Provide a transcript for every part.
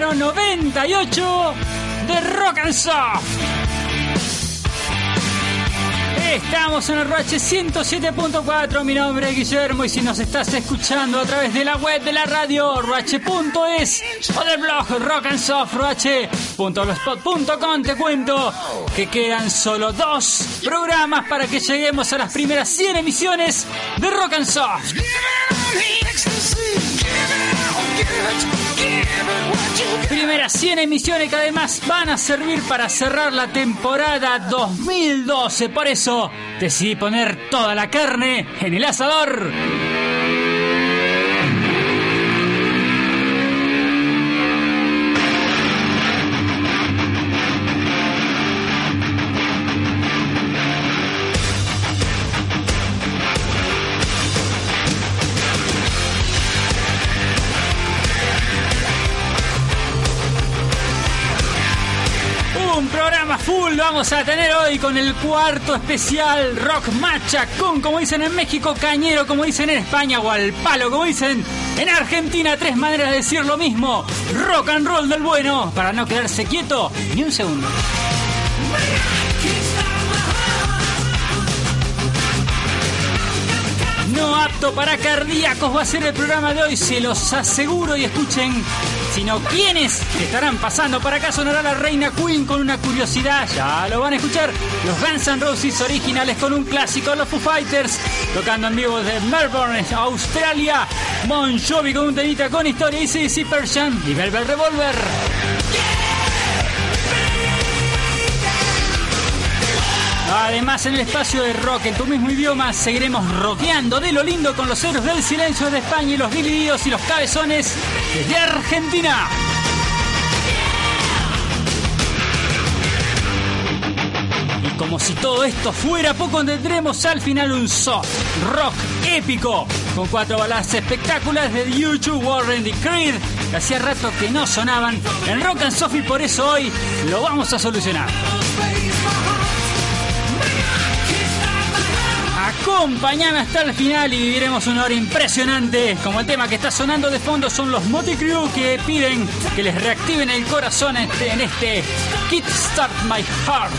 número 98 de Rock and Soft. Estamos en el Roche 107.4, mi nombre es Guillermo y si nos estás escuchando a través de la web de la radio roche.es o del blog rockandsoft.roche.blogspot.com te cuento que quedan solo dos programas para que lleguemos a las primeras 100 emisiones de Rock and Soft. Primeras 100 emisiones que además van a servir para cerrar la temporada 2012. Por eso decidí poner toda la carne en el asador. Vamos a tener hoy con el cuarto especial Rock Macha con, como dicen en México, cañero, como dicen en España, o al palo, como dicen en Argentina. Tres maneras de decir lo mismo. Rock and roll del bueno, para no quedarse quieto ni un segundo. No apto para cardíacos va a ser el programa de hoy, se los aseguro y escuchen. Sino quiénes estarán pasando para acá sonará la reina Queen con una curiosidad, ya lo van a escuchar. Los Guns N' Roses originales con un clásico, los Foo Fighters tocando en vivo desde Melbourne, Australia. Bon con un temita con historia y CC Persian y Velvet Revolver. Además, en el espacio de rock, en tu mismo idioma, seguiremos rockeando de lo lindo con los héroes del silencio de España y los divididos y los cabezones desde Argentina. Y como si todo esto fuera poco, tendremos al final un soft rock épico con cuatro baladas espectaculares de YouTube, Warren y Creed que hacía rato que no sonaban en Rock and Soft y por eso hoy lo vamos a solucionar. Acompáñame hasta el final y viviremos una hora impresionante. Como el tema que está sonando de fondo son los Moticrew que piden que les reactiven el corazón en este, en este Kickstart My Heart.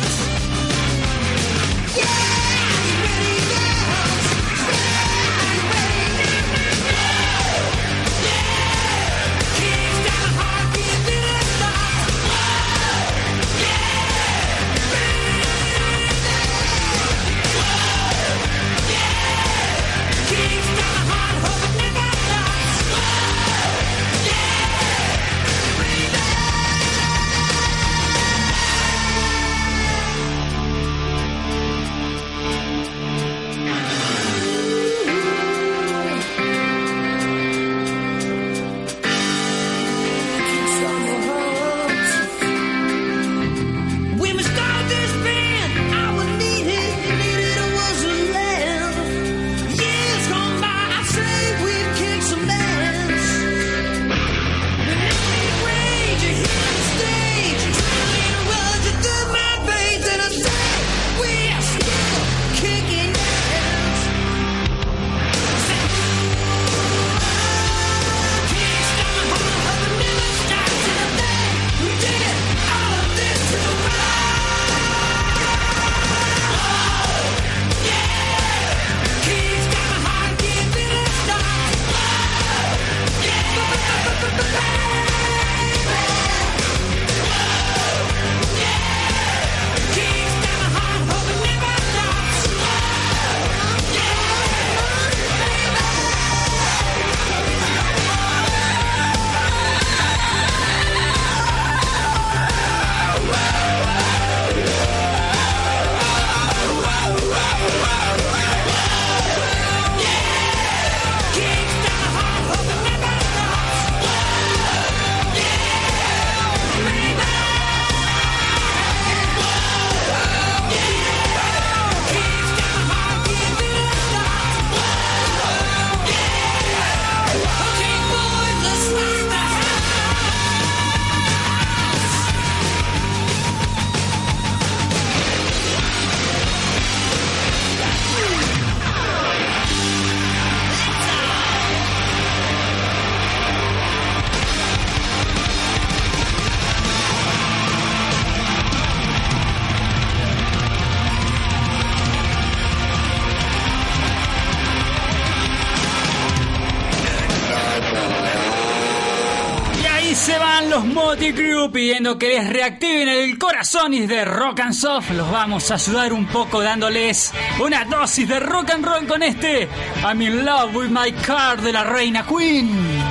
Que les reactiven el corazón y de rock and soft. Los vamos a ayudar un poco dándoles una dosis de rock and roll con este I'm in love with my car de la reina Queen.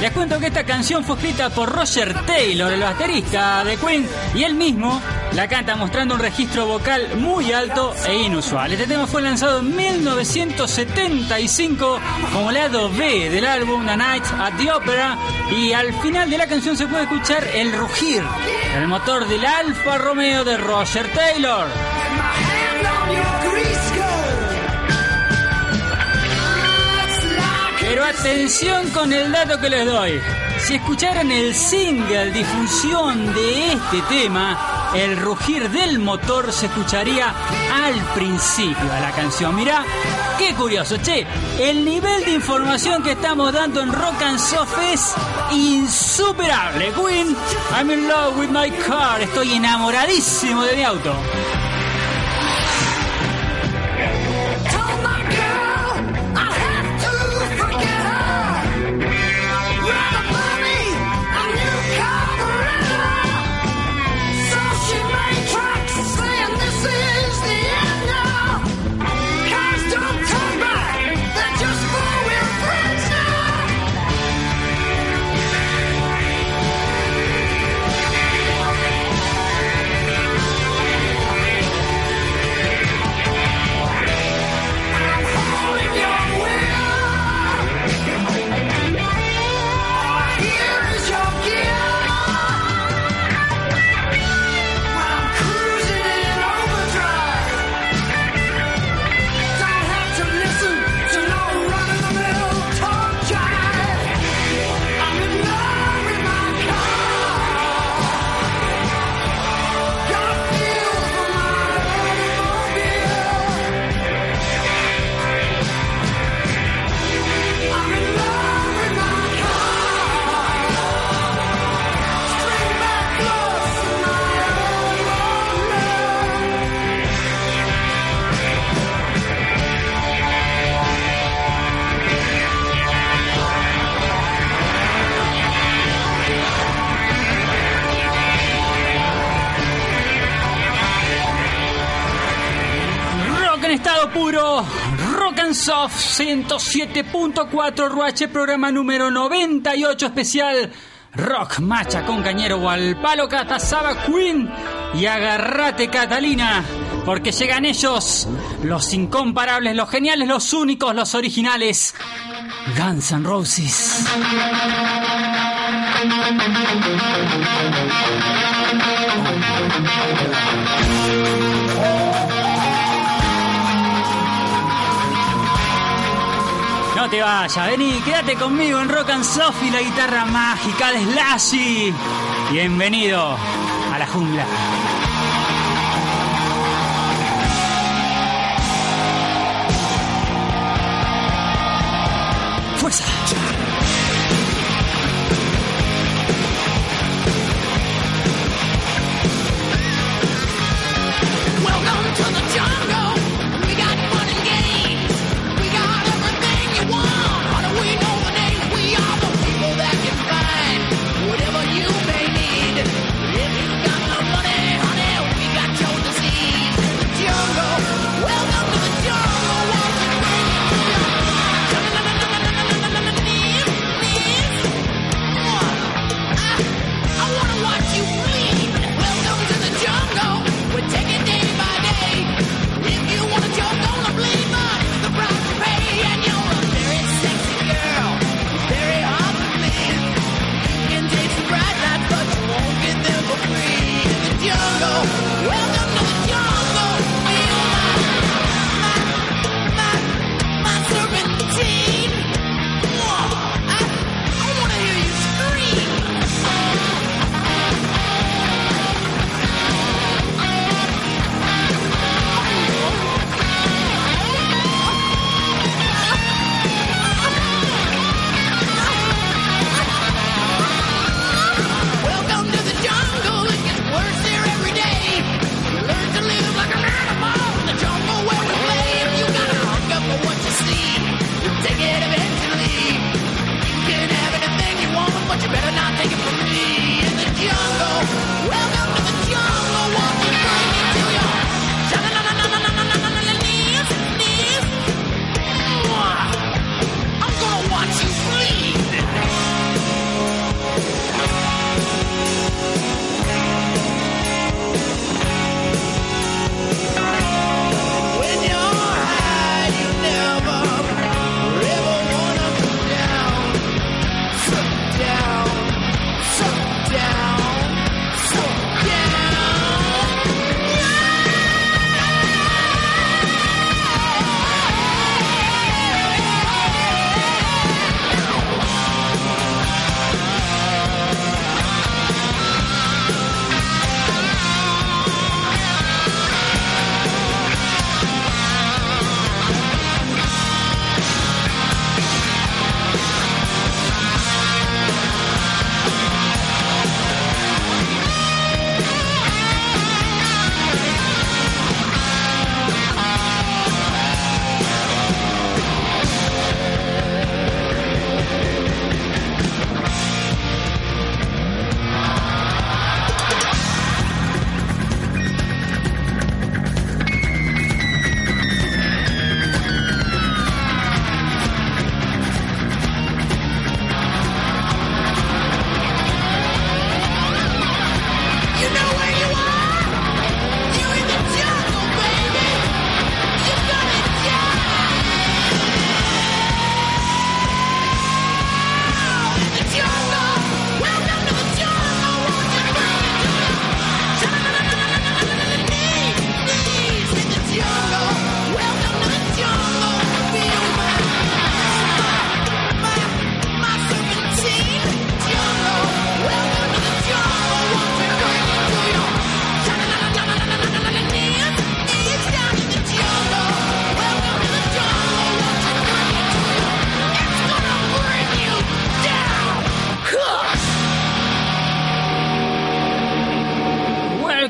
Les cuento que esta canción fue escrita por Roger Taylor, el baterista de Queen, y él mismo la canta mostrando un registro vocal muy alto e inusual. Este tema fue lanzado en 1975 como lado B del álbum The Night at the Opera y al final de la canción se puede escuchar el rugir del motor del Alfa Romeo de Roger Taylor. Pero atención con el dato que les doy. Si escucharan el single difusión de este tema, el rugir del motor se escucharía al principio de la canción. Mirá, qué curioso, che. El nivel de información que estamos dando en Rock and Soft es insuperable. Queen, I'm in love with my car. Estoy enamoradísimo de mi auto. 107.4 Ruache, programa número 98 especial. Rock Macha con Cañero al palo Queen. Y agarrate Catalina, porque llegan ellos, los incomparables, los geniales, los únicos, los originales. Guns N' Roses. No te vayas, vení, quédate conmigo en Rock and Soft la guitarra mágica de Slashy. Bienvenido a la jungla. Fuerza.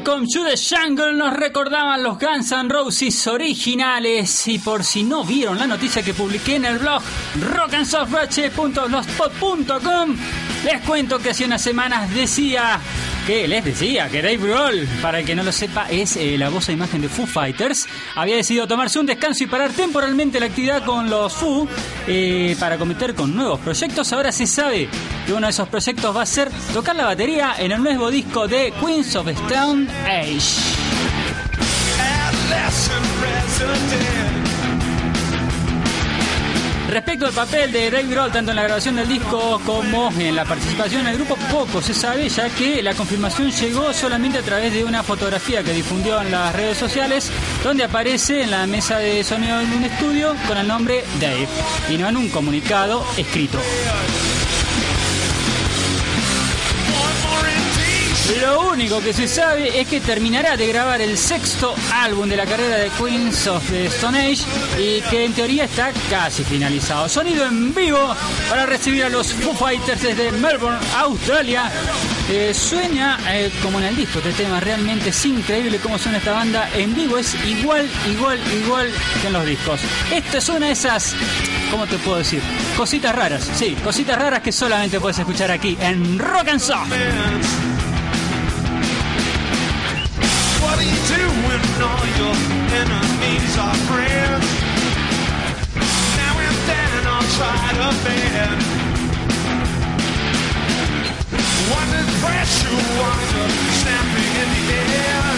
Welcome to the Jungle nos recordaban los Guns N' Roses originales. Y por si no vieron la noticia que publiqué en el blog rockandsoftwatch.blogspot.com les cuento que hace unas semanas decía que les decía que Dave Grohl, para el que no lo sepa, es eh, la voz e imagen de Foo Fighters, había decidido tomarse un descanso y parar temporalmente la actividad con los Foo eh, para cometer con nuevos proyectos. Ahora se sabe que uno de esos proyectos va a ser tocar la batería en el nuevo disco de Queens of Stone Age. Respecto al papel de Dave Grohl, tanto en la grabación del disco como en la participación en el grupo, poco se sabe, ya que la confirmación llegó solamente a través de una fotografía que difundió en las redes sociales, donde aparece en la mesa de sonido en un estudio con el nombre Dave, y no en un comunicado escrito. Lo único que se sabe es que terminará de grabar el sexto álbum de la carrera de Queens of the Stone Age y que en teoría está casi finalizado. Sonido en vivo para recibir a los Foo Fighters desde Melbourne, Australia. Eh, sueña eh, como en el disco este tema, realmente es increíble cómo suena esta banda en vivo, es igual, igual, igual que en los discos. Esto es una de esas, ¿cómo te puedo decir? Cositas raras, sí, cositas raras que solamente puedes escuchar aquí en Rock and Soft. When all your enemies are friends? Now and then I'll try to bend. One pressure, one snapping in the air.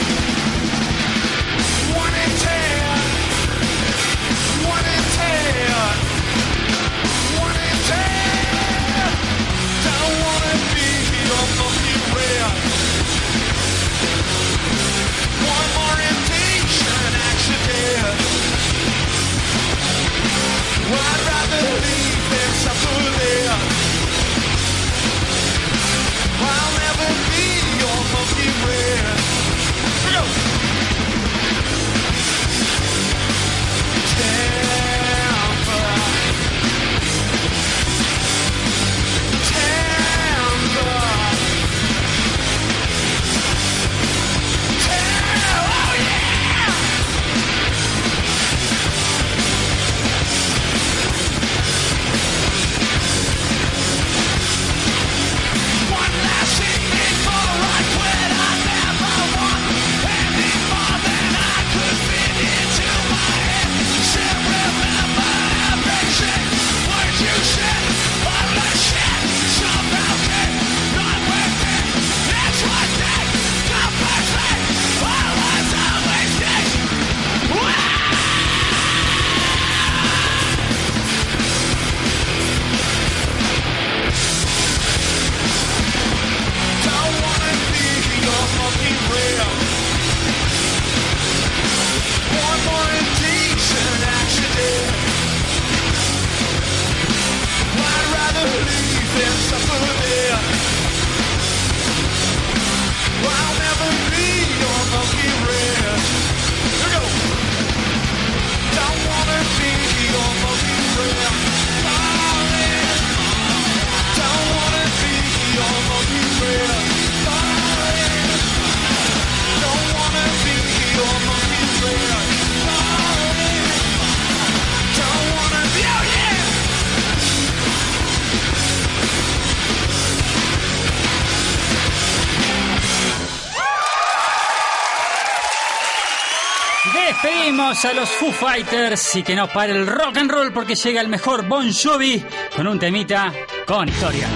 Despedimos a los Foo Fighters y que no pare el rock and roll porque llega el mejor Bon Jovi con un temita con historia.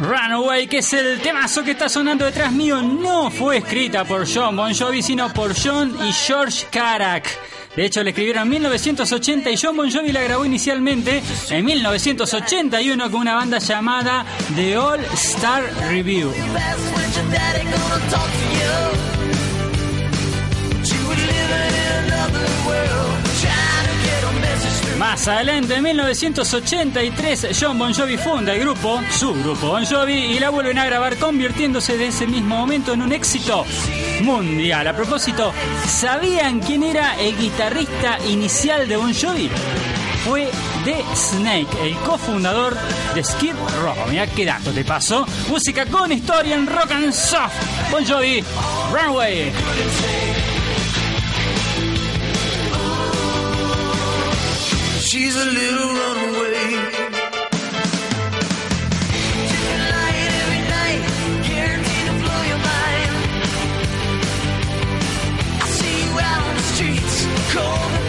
Runaway, que es el temazo que está sonando detrás mío, no fue escrita por John Bon Jovi, sino por John y George Carac. De hecho, la escribieron en 1980 y John Bon Jovi la grabó inicialmente en 1981 con una banda llamada The All Star Review. Más adelante, en 1983, John Bon Jovi funda el grupo, su grupo Bon Jovi, y la vuelven a grabar convirtiéndose de ese mismo momento en un éxito mundial. A propósito, ¿sabían quién era el guitarrista inicial de Bon Jovi? fue de Snake, el cofundador de Skid Row. Mira qué dato te paso. Música con historia en rock and soft. Bon Jovi, Runway. She's a little runaway. every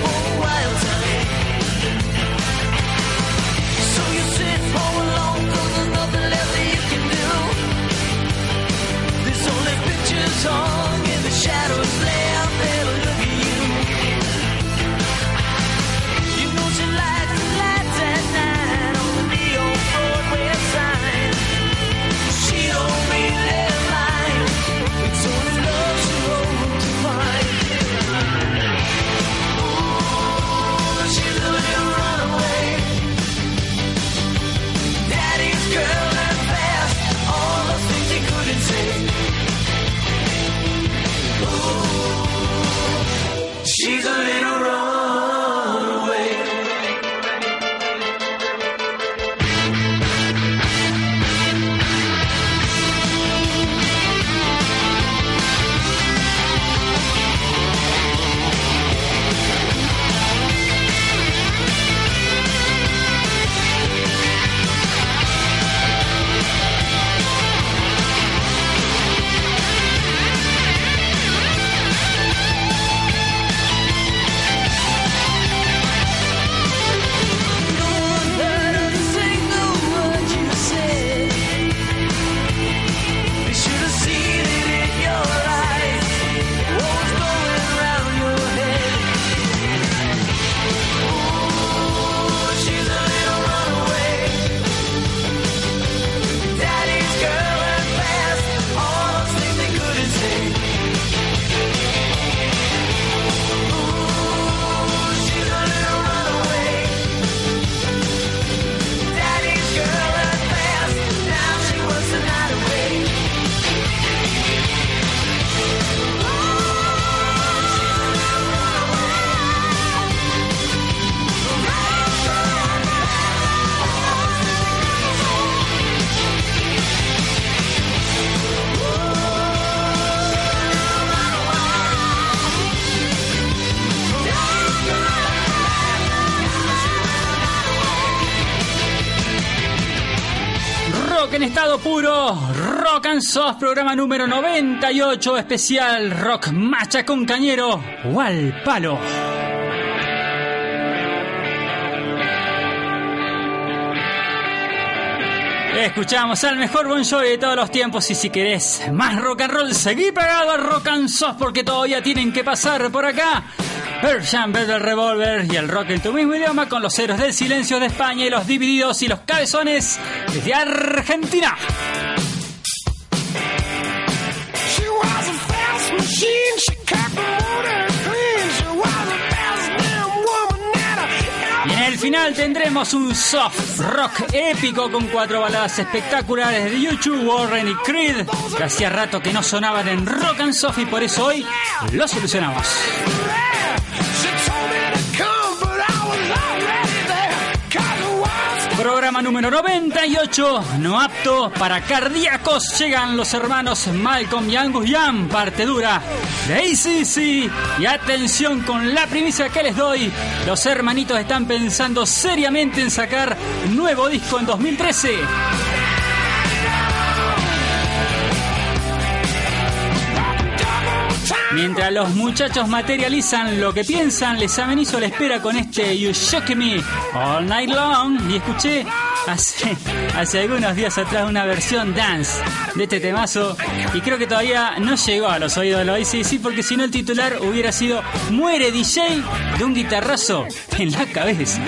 And Soft, programa número 98, especial Rock Macha con Cañero, o al palo. Escuchamos al mejor Bon Jovi de todos los tiempos y si querés más rock and roll, seguí pegado a Rock and Soft porque todavía tienen que pasar por acá. Persian del Revolver y el rock en tu mismo idioma con los héroes del silencio de España y los divididos y los cabezones desde Argentina. Y en el final tendremos un soft rock épico con cuatro baladas espectaculares de YouTube, Warren y Creed, que hacía rato que no sonaban en Rock and Soft y por eso hoy lo solucionamos. Número 98, no apto para cardíacos. Llegan los hermanos Malcolm y Angus Young, parte dura de ACC. Y atención con la primicia que les doy: los hermanitos están pensando seriamente en sacar nuevo disco en 2013. Mientras los muchachos materializan lo que piensan, les amenizo la espera con este You Shook Me All Night Long. Y escuché hace, hace algunos días atrás una versión dance de este temazo. Y creo que todavía no llegó a los oídos de los ACDC porque si no el titular hubiera sido Muere DJ de un guitarrazo en la cabeza.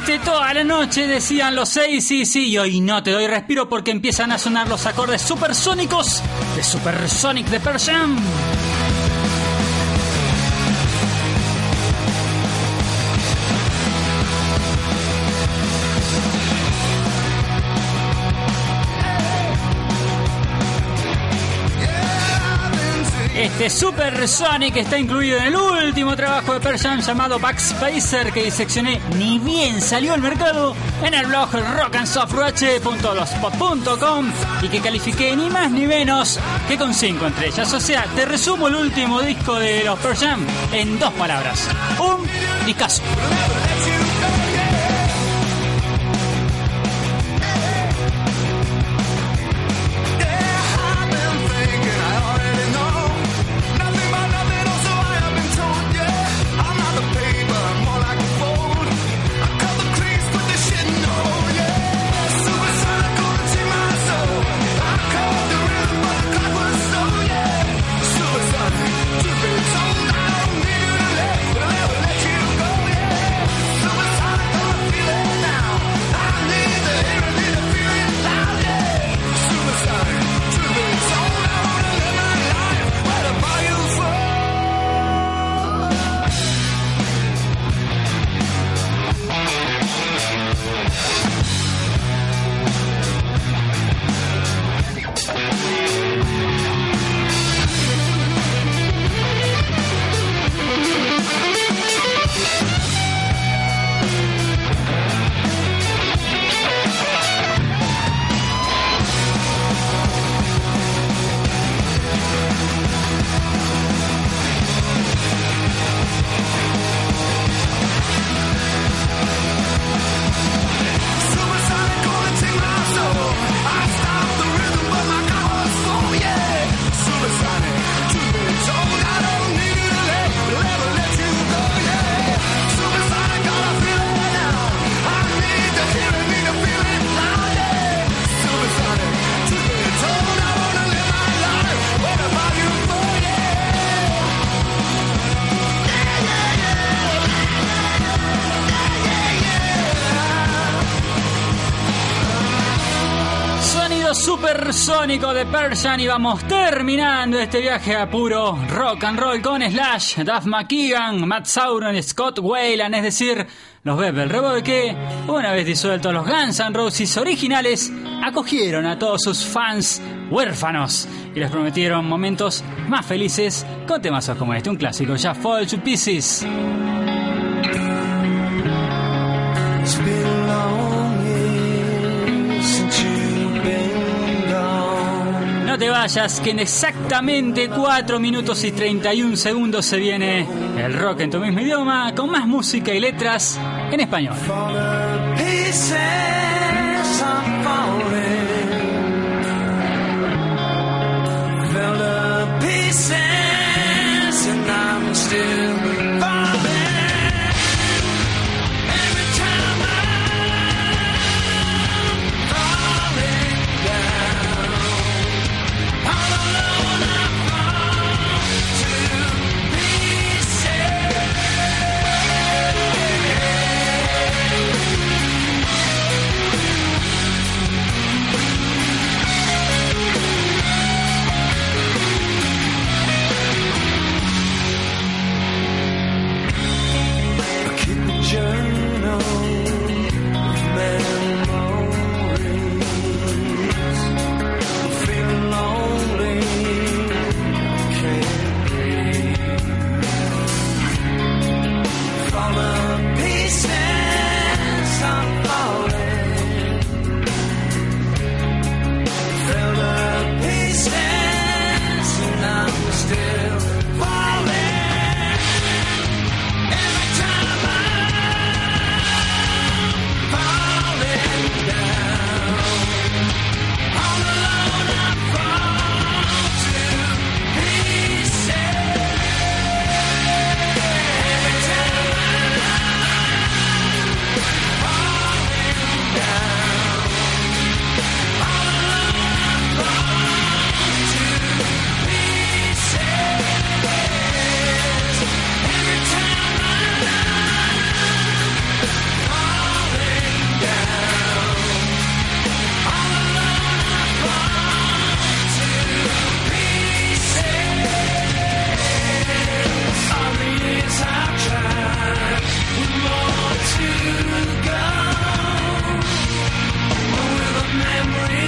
Toda la noche, decían los seis, sí, sí, y hoy no te doy respiro porque empiezan a sonar los acordes supersónicos de Supersonic de Pearl Este Super Sonic está incluido en el último trabajo de Pearl Jam llamado Backspacer que diseccioné ni bien salió al mercado en el blog rockansoftwatch.blogspot.com y que califiqué ni más ni menos que con 5 entre ellas. O sea, te resumo el último disco de los Pearl Jam en dos palabras. Un discazo. De Persian y vamos terminando este viaje a puro rock and roll con Slash, Duff McKeegan, Matt Sauron Scott Wayland, es decir, los Bebel Reboe que, una vez disueltos los Guns N' Roses originales, acogieron a todos sus fans huérfanos y les prometieron momentos más felices con temazos como este, un clásico, ya Fall to Pieces. Que en exactamente 4 minutos y 31 segundos se viene el rock en tu mismo idioma, con más música y letras en español.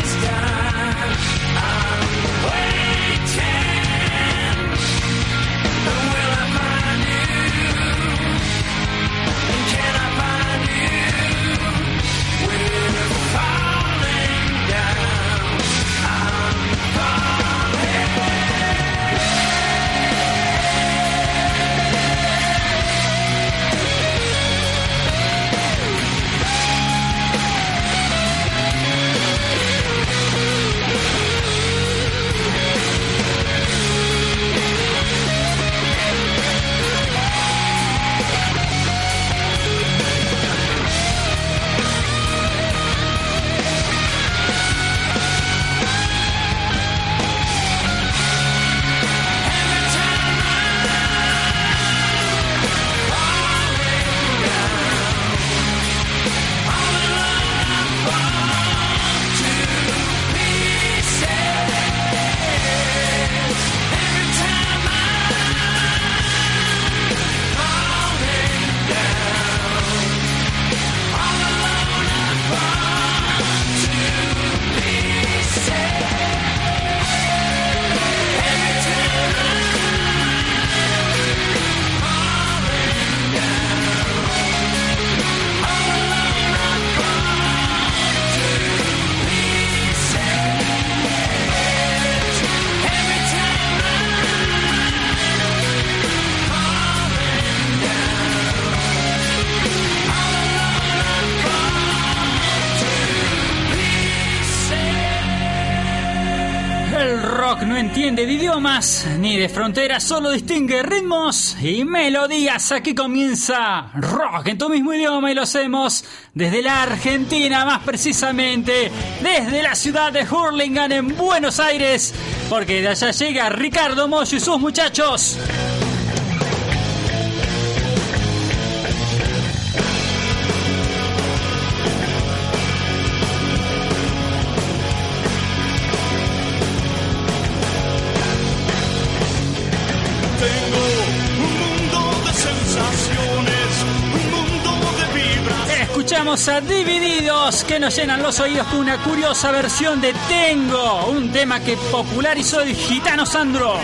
It's time. De idiomas ni de fronteras, solo distingue ritmos y melodías. Aquí comienza rock en tu mismo idioma y lo hacemos desde la Argentina, más precisamente desde la ciudad de Hurlingham en Buenos Aires, porque de allá llega Ricardo Moyo y sus muchachos. A Divididos que nos llenan los oídos con una curiosa versión de Tengo, un tema que popularizó el gitano Sandro.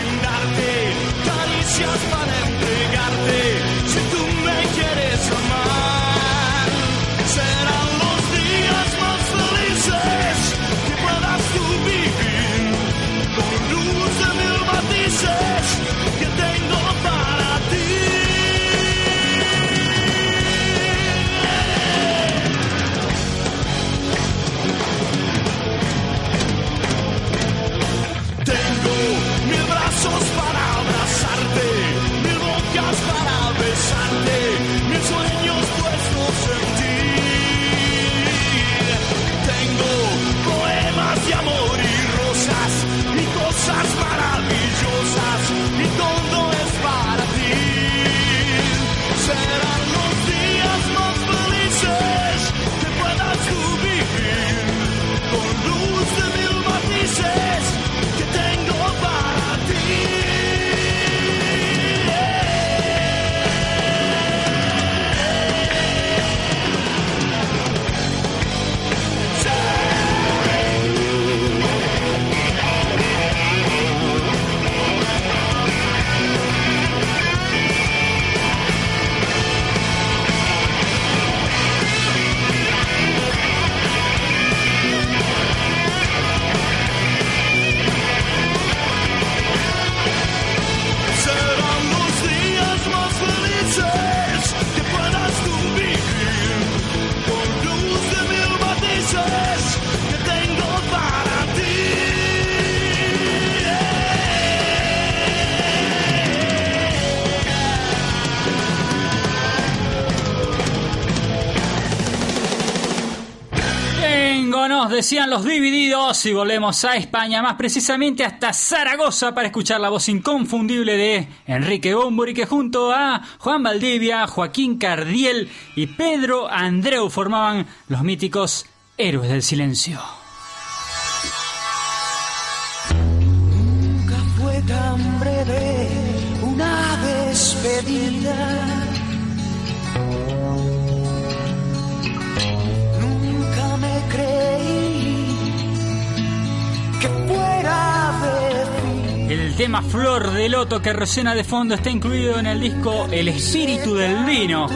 Decían los divididos y volvemos a España, más precisamente hasta Zaragoza para escuchar la voz inconfundible de Enrique Bumburi que junto a Juan Valdivia, Joaquín Cardiel y Pedro Andreu formaban los míticos Héroes del Silencio. Nunca fue tan breve una despedida. Tema Flor de Loto que resuena de fondo está incluido en el disco El Espíritu del Vino,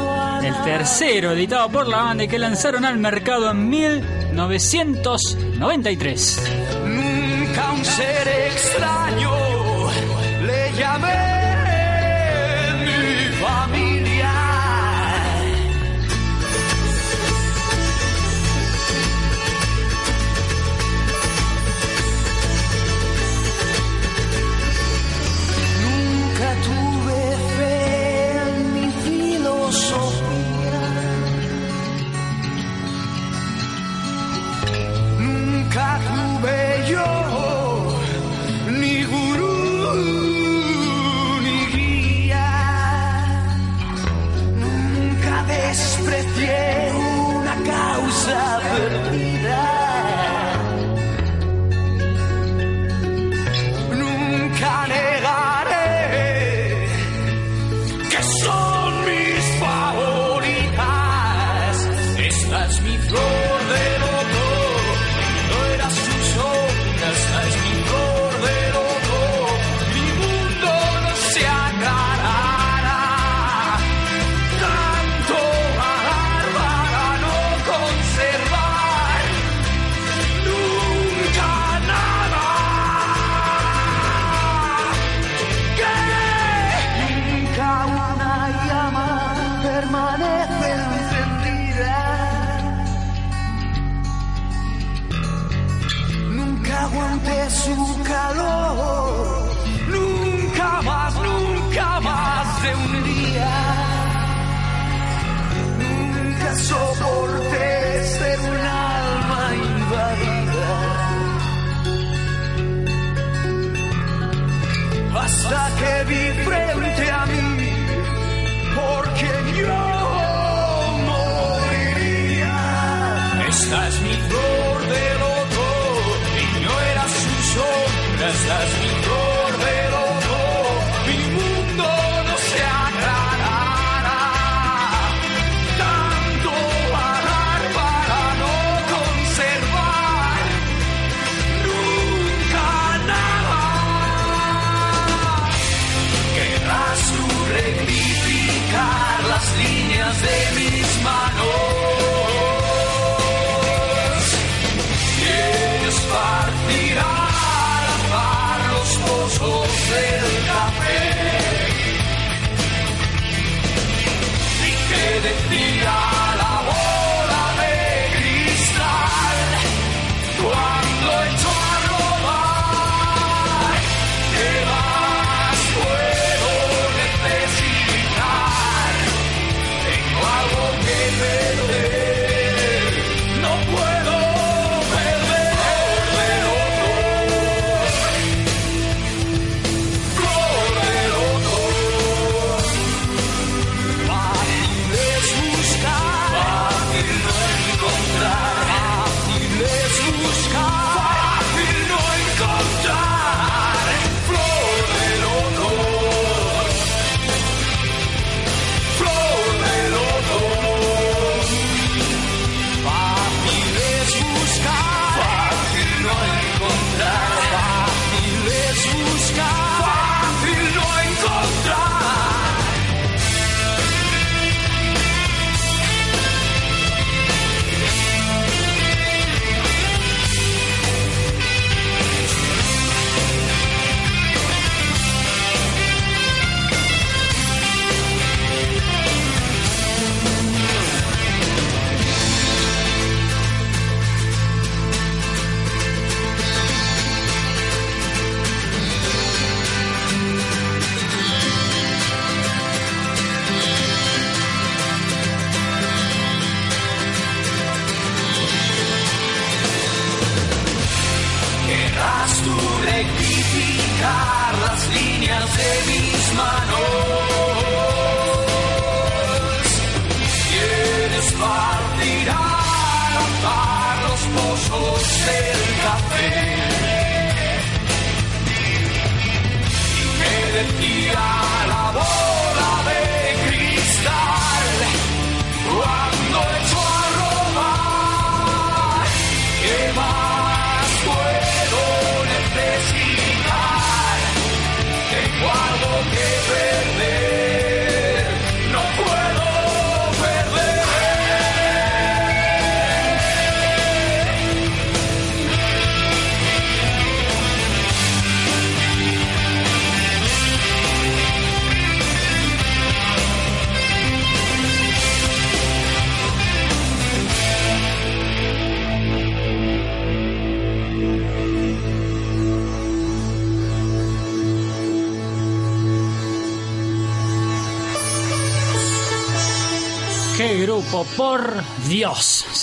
el tercero editado por la banda que lanzaron al mercado en 1993. Nunca un ser extraño le llamé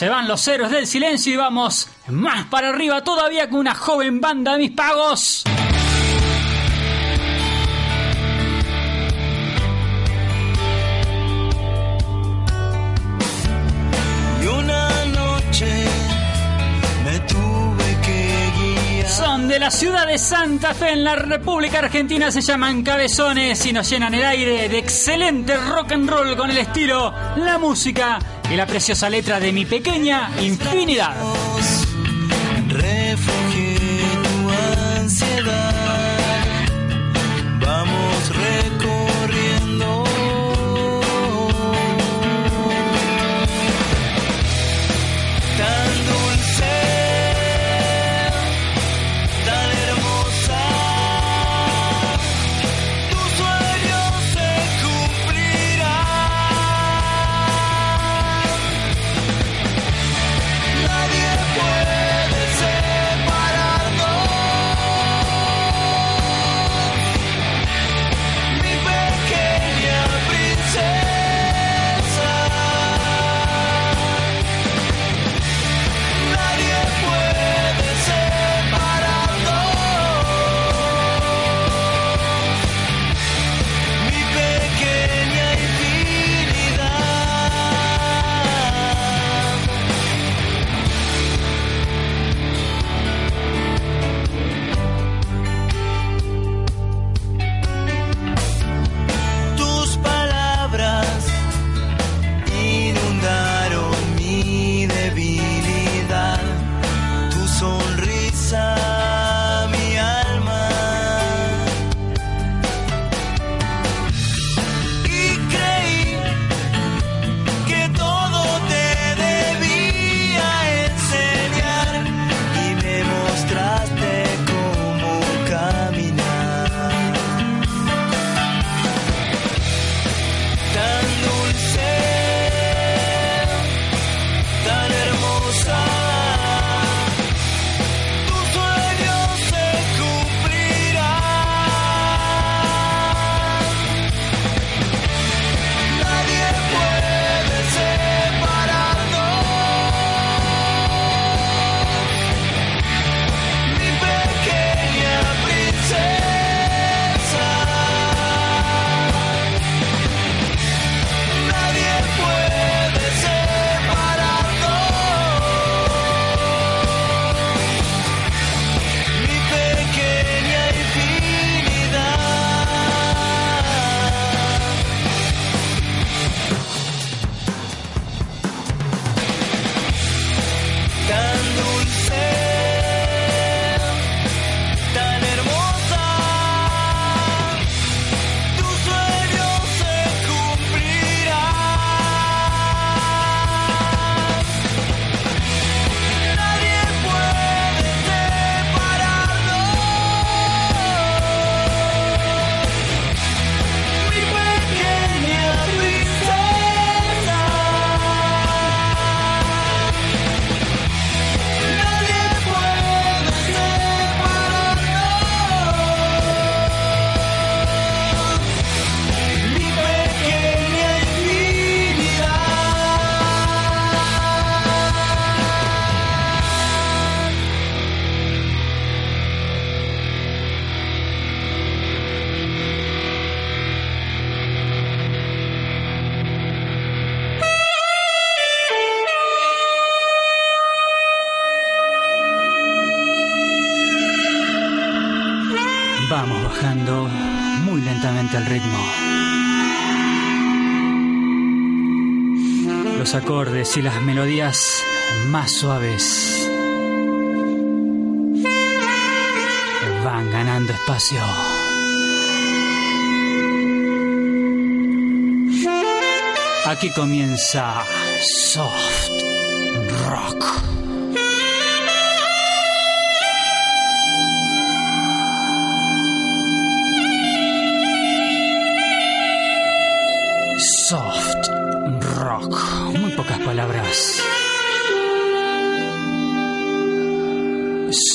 Se van los ceros del silencio y vamos más para arriba todavía con una joven banda de mis pagos. Son de la ciudad de Santa Fe en la República Argentina, se llaman cabezones y nos llenan el aire de excelente rock and roll con el estilo, la música y la preciosa letra de mi pequeña infinidad. Vamos bajando muy lentamente el ritmo. Los acordes y las melodías más suaves van ganando espacio. Aquí comienza Soft Rock.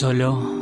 solo.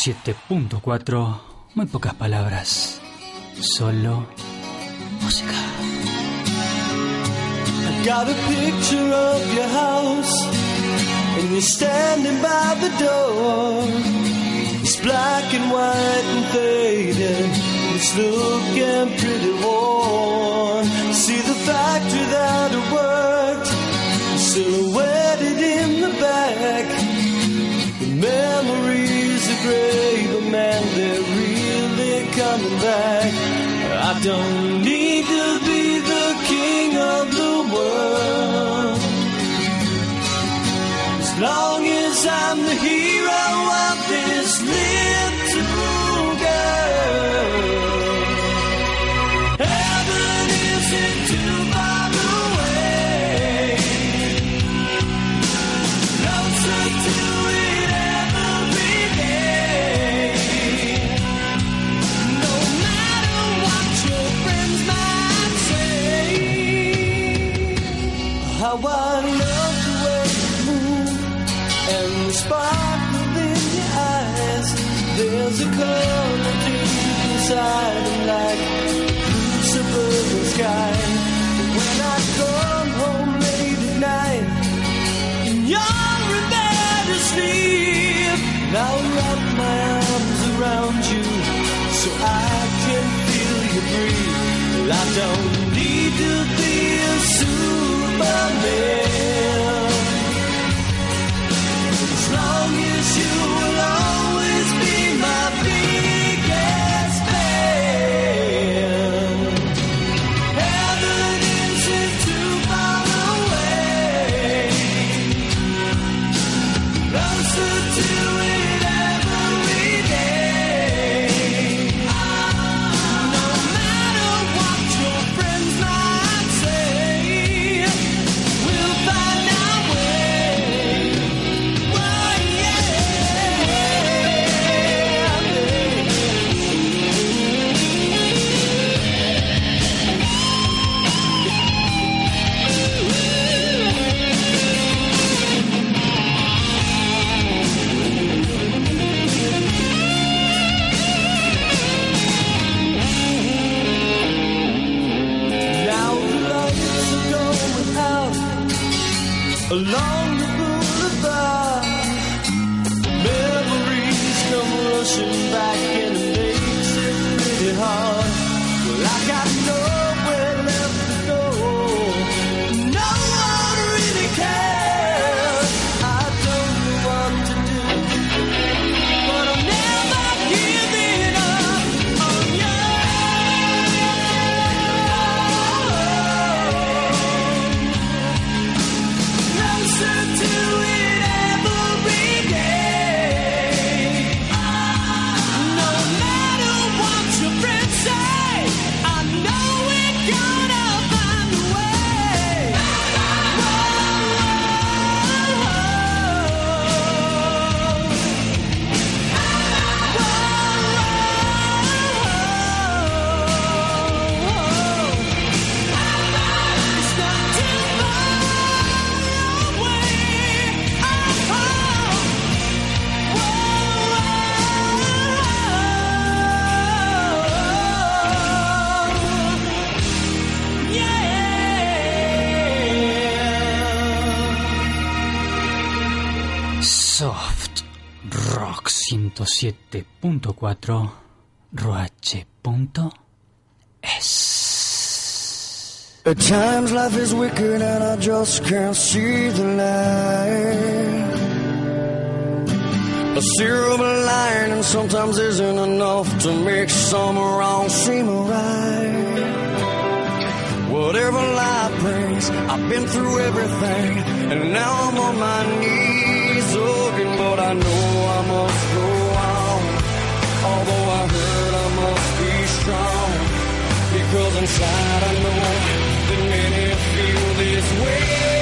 107.4. Muy pocas palabras. Solo música. I got a picture of your house, and you're standing by the door. It's black and white and faded. It's looking pretty worn. See the factory that it worked, gray, but man, they're really coming back. I don't need to be the king of the world. As long as I'm the hero I and the sparkle in your eyes. There's a color inside like blue suburban sky. When I come home late at night and you're in bed now wrap my arms around you so I can feel you breathe. I don't need to be a As long as you will alone 107.4 Roache.es At times life is wicked and I just can't see the light. A silver lining sometimes isn't enough to make some wrong seem right. Whatever life brings, I've been through everything, and now I'm on my knees looking, but I know inside I know that many feel this way.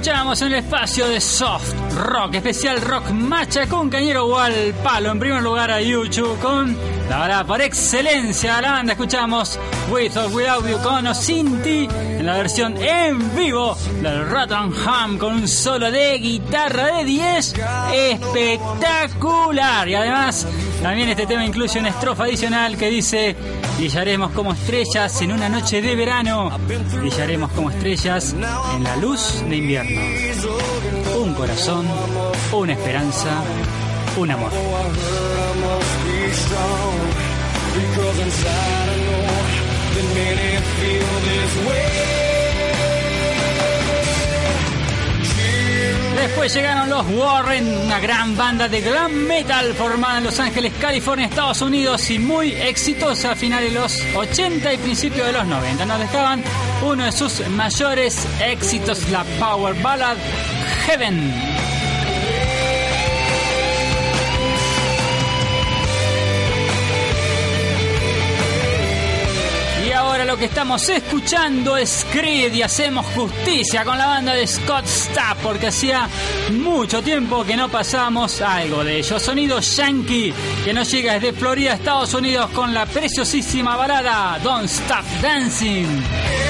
Escuchábamos en el espacio de Soft Rock, especial rock macha con Cañero o al palo. En primer lugar a YouTube con la verdad por excelencia la banda. Escuchamos With or Without You con o en la versión en vivo del Rottenham con un solo de guitarra de 10 espectacular. Y además también este tema incluye una estrofa adicional que dice brillaremos como estrellas en una noche de verano, brillaremos como estrellas en la luz de invierno. Un corazón, una esperanza, un amor. Después llegaron los Warren, una gran banda de glam metal formada en Los Ángeles, California, Estados Unidos y muy exitosa a finales de los 80 y principios de los 90. Nos dejaban uno de sus mayores éxitos, la power ballad Heaven. Lo que estamos escuchando es Creed y hacemos justicia con la banda de Scott Stapp porque hacía mucho tiempo que no pasamos algo de ellos. Sonido yankee que nos llega desde Florida, Estados Unidos con la preciosísima balada Don't Stop Dancing.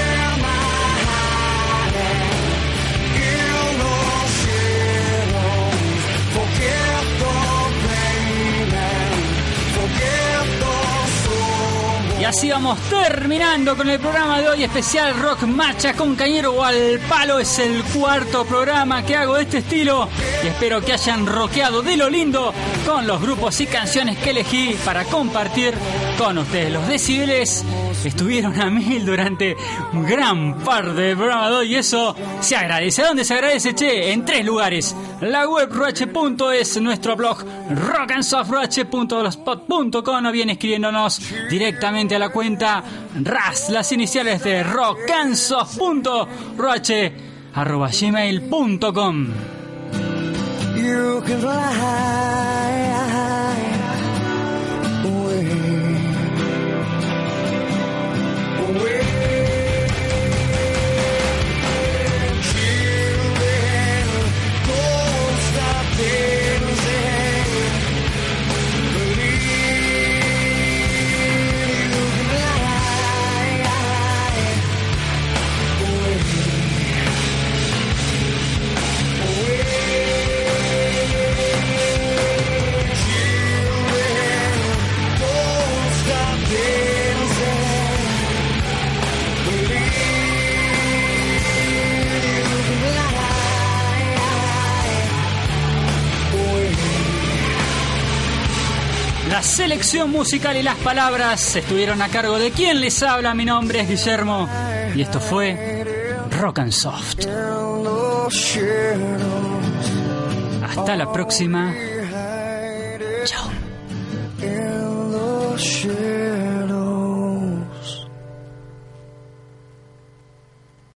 Y así vamos terminando con el programa de hoy especial Rock Marcha con Cañero o al Palo. Es el cuarto programa que hago de este estilo y espero que hayan rockeado de lo lindo con los grupos y canciones que elegí para compartir con ustedes. Los decibeles estuvieron a mil durante un gran programa de hoy y eso se agradece. ¿A dónde se agradece? Che, en tres lugares. La web roche.es, nuestro blog rockandsoftroche.blogspot.com o bien escribiéndonos directamente a la cuenta RAS, las iniciales de rockansoft.roche arroba gmail.com. You can fly La selección musical y las palabras estuvieron a cargo de quien les habla. Mi nombre es Guillermo y esto fue Rock and Soft. Hasta la próxima. Chao.